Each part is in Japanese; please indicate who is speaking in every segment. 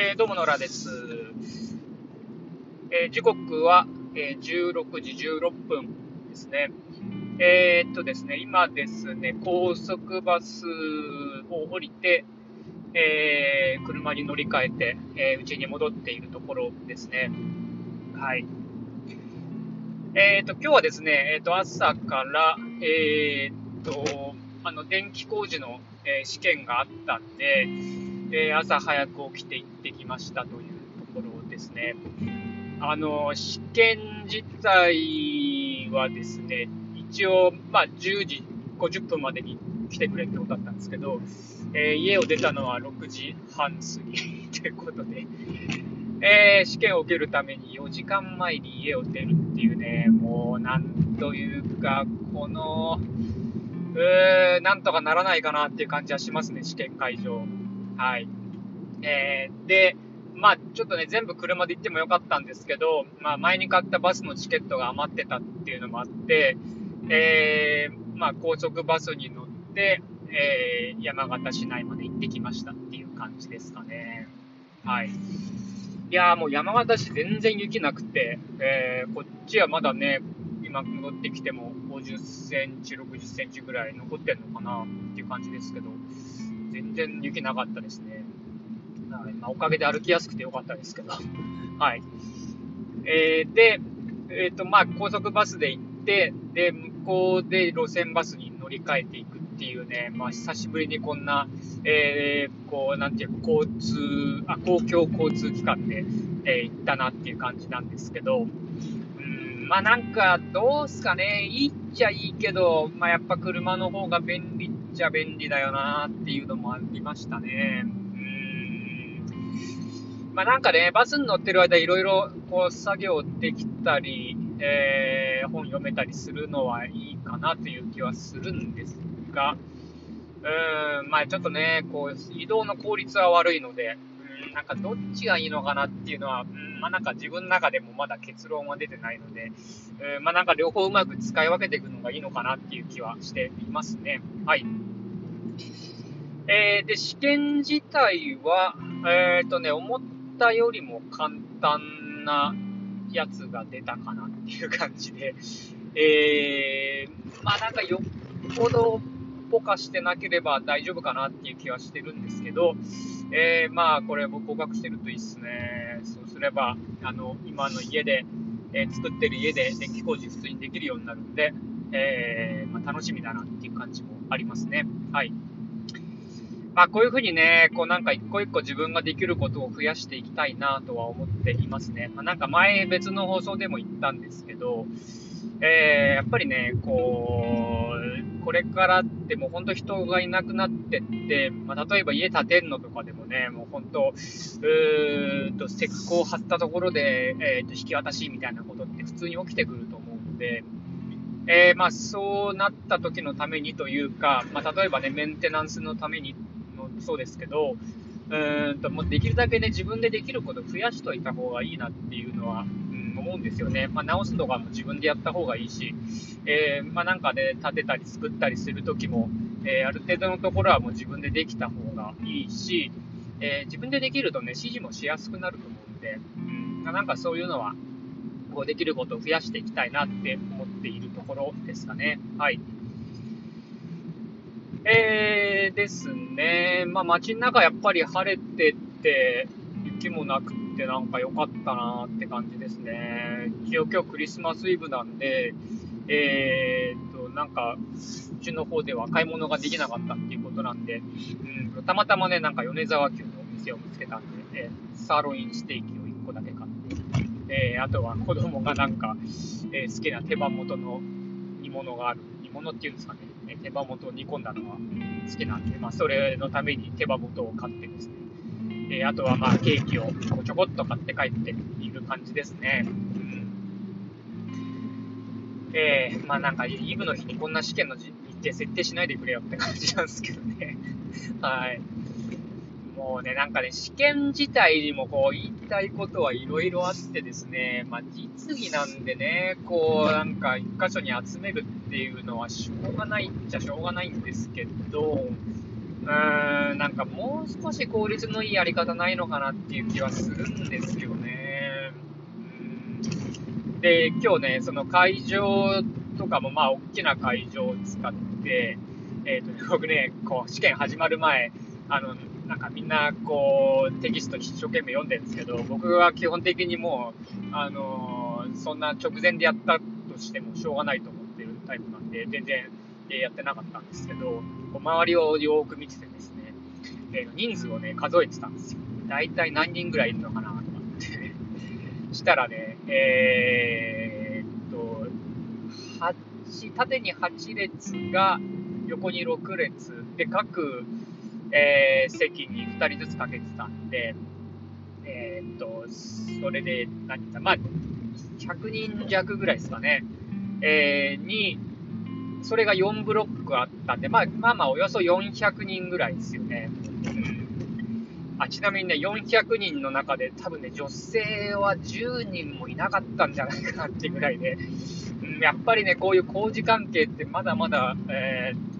Speaker 1: えー、どうも野良です。えー、時刻は、えー、16時16分ですね。えー、っとですね、今ですね、高速バスを降りて、え車に乗り換えて、え家に戻っているところですね。はい。えっと、今日はですね、えっと、朝から、えっと、あの、電気工事の、え試験があったんで、えー、朝早く起きて行ってきましたというところですね。あの、試験自体はですね、一応、まあ、10時50分までに来てくれってことだったんですけど、えー、家を出たのは6時半過ぎ ということで、えー、試験を受けるために4時間前に家を出るっていうね、もうなんというか、この、うーなんとかならないかなっていう感じはしますね、試験会場。はい。えー、で、まあ、ちょっとね、全部車で行ってもよかったんですけど、まあ、前に買ったバスのチケットが余ってたっていうのもあって、えー、まあ、高速バスに乗って、えー、山形市内まで行ってきましたっていう感じですかね。はい。いやーもう山形市全然雪なくて、えー、こっちはまだね、今戻ってきても50センチ、60センチぐらい残ってんのかなっていう感じですけど、全然雪なかったですね。まあ、おかげで歩きやすくてよかったですけど。はい。えー、で、えっ、ー、と、まあ、高速バスで行って、で、向こうで路線バスに乗り換えていくっていうね、まあ、久しぶりにこんな、えー、こう、なんていう、交通、あ、公共交通機関で、えー、行ったなっていう感じなんですけど、うん、まあなんか、どうすかね、いいっちゃいいけど、まあやっぱ車の方が便利っちゃ便利だよなっていうのもありましたね。まあなんかね、バスに乗ってる間いろいろこう作業できたり、えー、本読めたりするのはいいかなという気はするんですが、うん、まあちょっとね、こう移動の効率は悪いので、うん、なんかどっちがいいのかなっていうのは、うんまあなんか自分の中でもまだ結論は出てないので、えー、まあなんか両方うまく使い分けていくのがいいのかなっていう気はしていますね。はい。えー、で、試験自体は、えっ、ー、とね、思ったよりも簡単なやつが出たかなっていう感じで、えー、まあなんかよっぽどぽかしてなければ大丈夫かなっていう気はしてるんですけど、えー、まあこれ僕合格してるといいっすね。そうすれば、あの、今の家で、えー、作ってる家で電気工事普通にできるようになるんで、えー、まあ、楽しみだなっていう感じもありますね。はい。まあ、こういうふうにね、こうなんか一個一個自分ができることを増やしていきたいなとは思っていますね。まあ、なんか前別の放送でも言ったんですけど、えー、やっぱりね、こう、これからってもう本当人がいなくなってって、まあ、例えば家建てんのとかでもね、もう本当、うーと、石膏を張ったところで、えー、と引き渡しみたいなことって普通に起きてくると思うので、えー、まあ、そうなった時のためにというか、まあ、例えばね、メンテナンスのためにそうですけど、うんと、もうできるだけね、自分でできることを増やしといた方がいいなっていうのは、うん、思うんですよね。まあ、直すとかも自分でやった方がいいし、えー、まあ、なんかね、建てたり作ったりするときも、えー、ある程度のところはもう自分でできた方がいいし、えー、自分でできるとね、指示もしやすくなると思うんで、うん、なんかそういうのは、こうできることを増やしていきたいなって思っているところですかね。はい。えー、ですね。まあ街の中やっぱり晴れてて、雪もなくてなんか良かったなって感じですね。一応今日クリスマスイブなんで、えー、と、なんか、うちの方では買い物ができなかったっていうことなんで、うん、たまたまね、なんか米沢牛のお店を見つけたんで、えー、サーロインステーキを1個だけ買って、えー、あとは子供がなんか、えー、好きな手羽元の煮物がある。煮物っていうんですかね。手羽元を煮込んだのは好きなんで、まあ、それのために手羽元を買ってですね、え、あとはまあケーキをこちょこっと買って帰っている感じですね。うん、えー、まあなんかイブの日にこんな試験の日程設定しないでくれよって感じなんですけどね。はい。もうね、なんかね、試験自体にもこう言いたいことはいろいろあってですね、まあ実技なんでね、こうなんか一箇所に集めるっていうのはしょうがないっちゃしょうがないんですけど、うーん、なんかもう少し効率のいいやり方ないのかなっていう気はするんですよね。うんで、今日ね、その会場とかもまあ大きな会場を使って、えっ、ー、と、僕ね、こう試験始まる前、あの、なんかみんなこうテキスト一生懸命読んでるんですけど、僕は基本的にもう、あのー、そんな直前でやったとしてもしょうがないと思ってるタイプなんで、全然やってなかったんですけど、こう周りをよーく見ててですね、えー、人数をね、数えてたんですよ。大体何人ぐらいいるのかなとかって したらね、えー、っと、8、縦に8列が横に6列で、各、えー、席に2人ずつかけてたんで、えー、っと、それで何か、まあ、100人弱ぐらいですかね、えー、に、それが4ブロックあったんで、まあまあまあ、およそ400人ぐらいですよね。あちなみにね、400人の中で多分ね、女性は10人もいなかったんじゃないかなってぐらいで、うん、やっぱりね、こういう工事関係ってまだまだ、えー、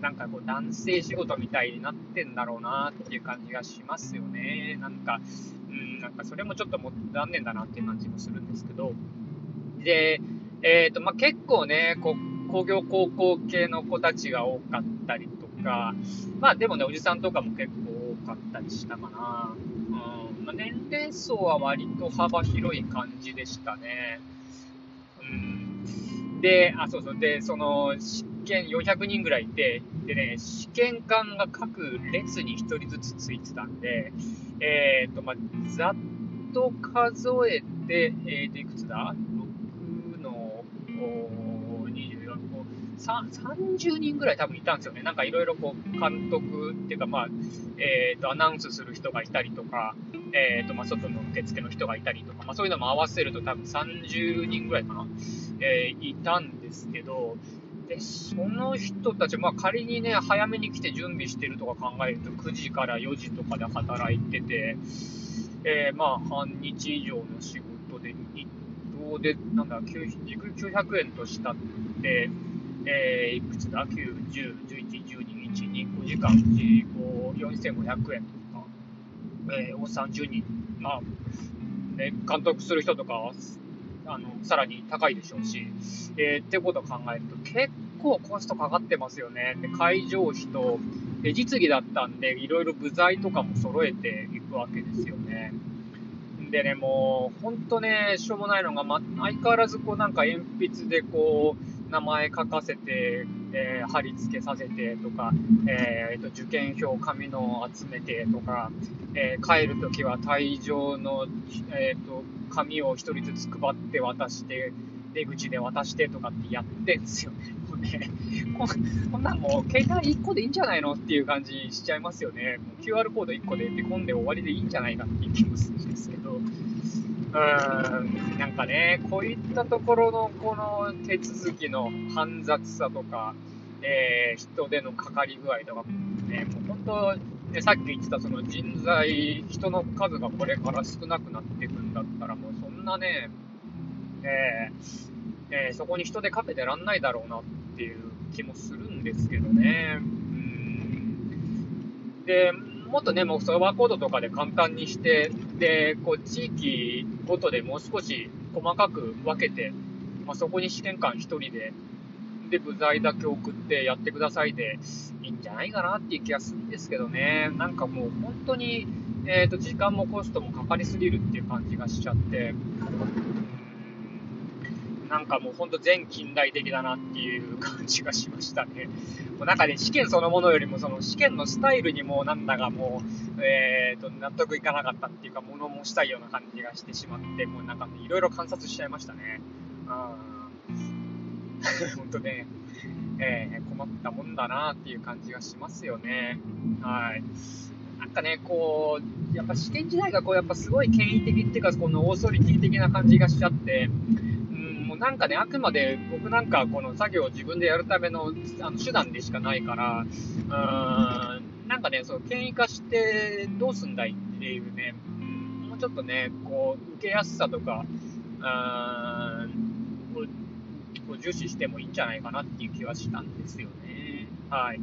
Speaker 1: なんかこう男性仕事みたいになってんだろうなっていう感じがしますよね。なんか、うん、なんかそれもちょっとも残念だなっていう感じもするんですけど、で、えっ、と、まあ、結構ね、こう、工業高校系の子たちが多かったりとか、まあでもね、おじさんとかも結構多かったりしたかな。うんまあ、年齢層は割と幅広い感じでしたね。うん、で、あ、そうそう、で、その、験400人ぐらいいて、でね、試験官が各列に1人ずつついてたんで、えっ、ー、と、まあ、ざっと数えて、えっ、ー、と、いくつだ ?6 の、30人ぐらい多分いたんですよね。なんかいろいろこう、監督っていうか、まあ、えっ、ー、と、アナウンスする人がいたりとか、えっ、と、まあ、外の受付の人がいたりとか、まあ、そういうのも合わせると多分30人ぐらいかな、え、いたんですけど、で、その人たち、まあ、仮にね、早めに来て準備してるとか考えると、9時から4時とかで働いてて、えー、まあ、半日以上の仕事で、日当で、なんだ、900円としたって、えー、いくつだ ?9、10、11、12、1、2、5時間、4500円とか、えー、おっさん10人、まあ、ね、監督する人とか、あの、さらに高いでしょうし、えー、ってことを考えると、結構コストかかってますよね。で、会場費と、で、実技だったんで、いろいろ部材とかも揃えていくわけですよね。でね、もう、ほんとね、しょうもないのが、ま、相変わらずこうなんか鉛筆でこう、名前書かせて、えー、貼り付けさせてとか、えーと、受験票、紙の集めてとか、えー、帰るときは退場の、えーと、紙を1人ずつ配って渡して、出口で渡してとかってやってんですよね。もうねここんなんもう携帯1個でいいんじゃないのっていう感じしちゃいますよね。QR コード1個で手込んで終わりでいいんじゃないかっていう気もするんですけど。うん、なんかね、こういったところのこの手続きの煩雑さとか、えー、人手のかかり具合とか、ね、もう本当、ね、さっき言ってたその人材、人の数がこれから少なくなっていくんだったら、もうそんなね、えーえー、そこに人手かけてらんないだろうなっていう気もするんですけどね。うんで、もっとね、もうそのバーコードとかで簡単にして、で、こう、地域ごとでもう少し細かく分けて、まあ、そこに試験官1人で、で、部材だけ送ってやってくださいでいいんじゃないかなっていう気がするんですけどね。なんかもう本当に、えっ、ー、と、時間もコストもかかりすぎるっていう感じがしちゃって、なんかもうほんと全近代的だなっていう感じがしましたね。もうなんかね、試験そのものよりもその試験のスタイルにもなんだかもう、えーと、納得いかなかったっていうか、物申したいような感じがしてしまって、もうなんかね、いろいろ観察しちゃいましたね。うん。ほんとね、えー、困ったもんだなっていう感じがしますよね。はい。なんかね、こう、やっぱ試験時代がこう、やっぱすごい権威的っていうか、このオーソリティ的な感じがしちゃって、なんかね、あくまで僕なんかこの作業を自分でやるためのあの手段でしかないから、うーん、なんかね、そう、権威化してどうすんだいっていうね、もうちょっとね、こう、受けやすさとか、うーん、を重視してもいいんじゃないかなっていう気はしたんですよね。はい。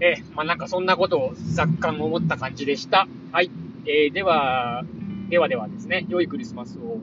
Speaker 1: え、まあ、なんかそんなことを雑感思った感じでした。はい。えー、では、ではではですね、良いクリスマスを。